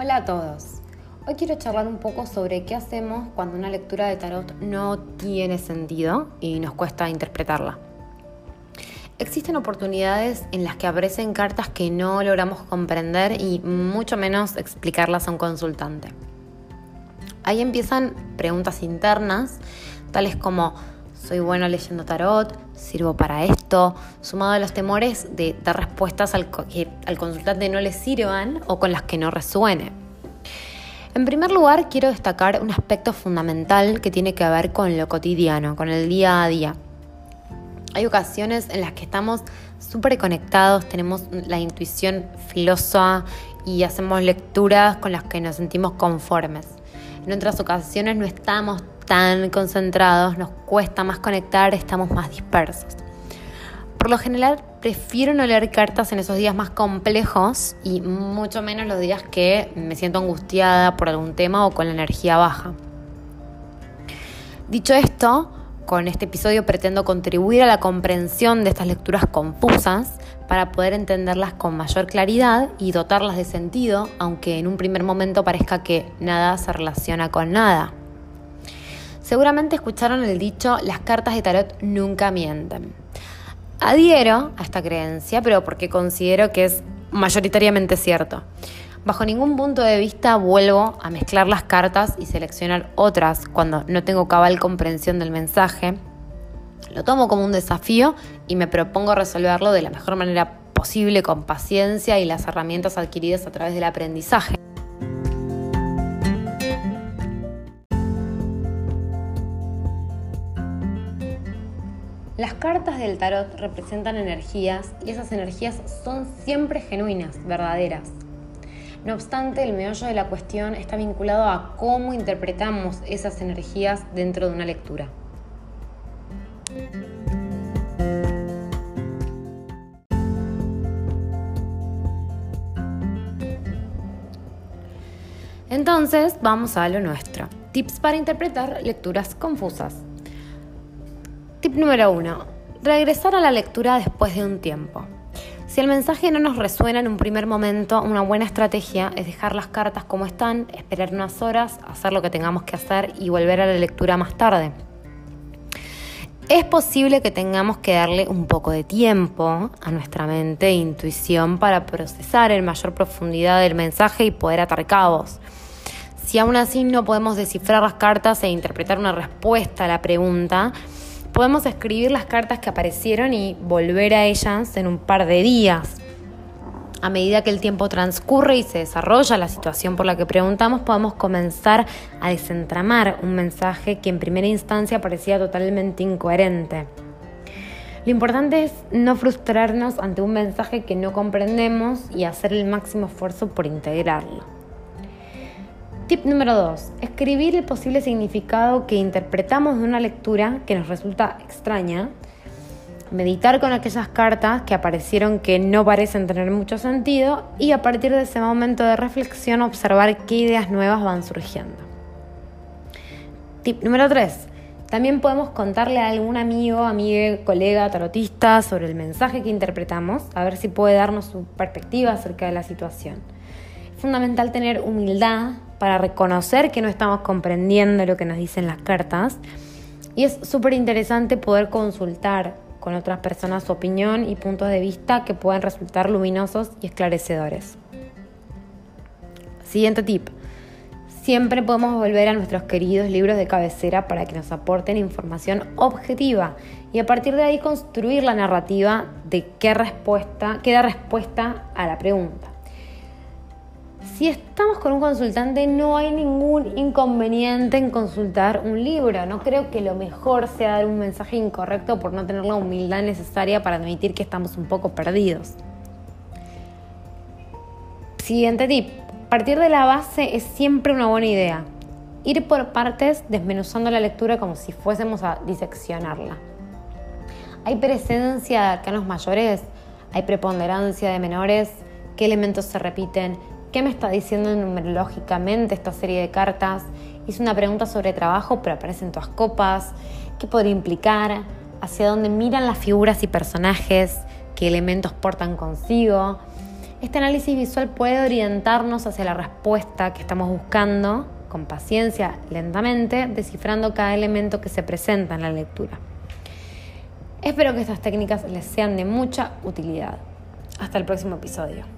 Hola a todos. Hoy quiero charlar un poco sobre qué hacemos cuando una lectura de tarot no tiene sentido y nos cuesta interpretarla. Existen oportunidades en las que aparecen cartas que no logramos comprender y mucho menos explicarlas a un consultante. Ahí empiezan preguntas internas, tales como soy bueno leyendo tarot, sirvo para esto, sumado a los temores de dar respuestas al que al consultante no le sirvan o con las que no resuene. En primer lugar, quiero destacar un aspecto fundamental que tiene que ver con lo cotidiano, con el día a día. Hay ocasiones en las que estamos súper conectados, tenemos la intuición filosa y hacemos lecturas con las que nos sentimos conformes. En otras ocasiones no estamos tan concentrados, nos cuesta más conectar, estamos más dispersos. Por lo general prefiero no leer cartas en esos días más complejos y mucho menos los días que me siento angustiada por algún tema o con la energía baja. Dicho esto, con este episodio pretendo contribuir a la comprensión de estas lecturas confusas para poder entenderlas con mayor claridad y dotarlas de sentido, aunque en un primer momento parezca que nada se relaciona con nada. Seguramente escucharon el dicho, las cartas de tarot nunca mienten. Adhiero a esta creencia, pero porque considero que es mayoritariamente cierto. Bajo ningún punto de vista vuelvo a mezclar las cartas y seleccionar otras cuando no tengo cabal comprensión del mensaje. Lo tomo como un desafío y me propongo resolverlo de la mejor manera posible con paciencia y las herramientas adquiridas a través del aprendizaje. Las cartas del tarot representan energías y esas energías son siempre genuinas, verdaderas. No obstante, el meollo de la cuestión está vinculado a cómo interpretamos esas energías dentro de una lectura. Entonces, vamos a lo nuestro. Tips para interpretar lecturas confusas. Tip número uno. Regresar a la lectura después de un tiempo. Si el mensaje no nos resuena en un primer momento, una buena estrategia es dejar las cartas como están, esperar unas horas, hacer lo que tengamos que hacer y volver a la lectura más tarde. Es posible que tengamos que darle un poco de tiempo a nuestra mente e intuición para procesar en mayor profundidad el mensaje y poder atar cabos. Si aún así no podemos descifrar las cartas e interpretar una respuesta a la pregunta, podemos escribir las cartas que aparecieron y volver a ellas en un par de días. A medida que el tiempo transcurre y se desarrolla la situación por la que preguntamos, podemos comenzar a desentramar un mensaje que en primera instancia parecía totalmente incoherente. Lo importante es no frustrarnos ante un mensaje que no comprendemos y hacer el máximo esfuerzo por integrarlo. Tip número 2. Escribir el posible significado que interpretamos de una lectura que nos resulta extraña. Meditar con aquellas cartas que aparecieron que no parecen tener mucho sentido y a partir de ese momento de reflexión observar qué ideas nuevas van surgiendo. Tip número 3. También podemos contarle a algún amigo, amiga, colega, tarotista sobre el mensaje que interpretamos, a ver si puede darnos su perspectiva acerca de la situación. Es fundamental tener humildad para reconocer que no estamos comprendiendo lo que nos dicen las cartas. Y es súper interesante poder consultar con otras personas su opinión y puntos de vista que pueden resultar luminosos y esclarecedores. Siguiente tip. Siempre podemos volver a nuestros queridos libros de cabecera para que nos aporten información objetiva y a partir de ahí construir la narrativa de qué respuesta, qué da respuesta a la pregunta. Si estamos con un consultante no hay ningún inconveniente en consultar un libro. No creo que lo mejor sea dar un mensaje incorrecto por no tener la humildad necesaria para admitir que estamos un poco perdidos. Siguiente tip. Partir de la base es siempre una buena idea. Ir por partes desmenuzando la lectura como si fuésemos a diseccionarla. Hay precedencia de arcanos mayores, hay preponderancia de menores, qué elementos se repiten, ¿Qué me está diciendo numerológicamente esta serie de cartas? Hice una pregunta sobre trabajo, pero aparecen todas copas. ¿Qué podría implicar? ¿Hacia dónde miran las figuras y personajes? ¿Qué elementos portan consigo? Este análisis visual puede orientarnos hacia la respuesta que estamos buscando con paciencia, lentamente, descifrando cada elemento que se presenta en la lectura. Espero que estas técnicas les sean de mucha utilidad. Hasta el próximo episodio.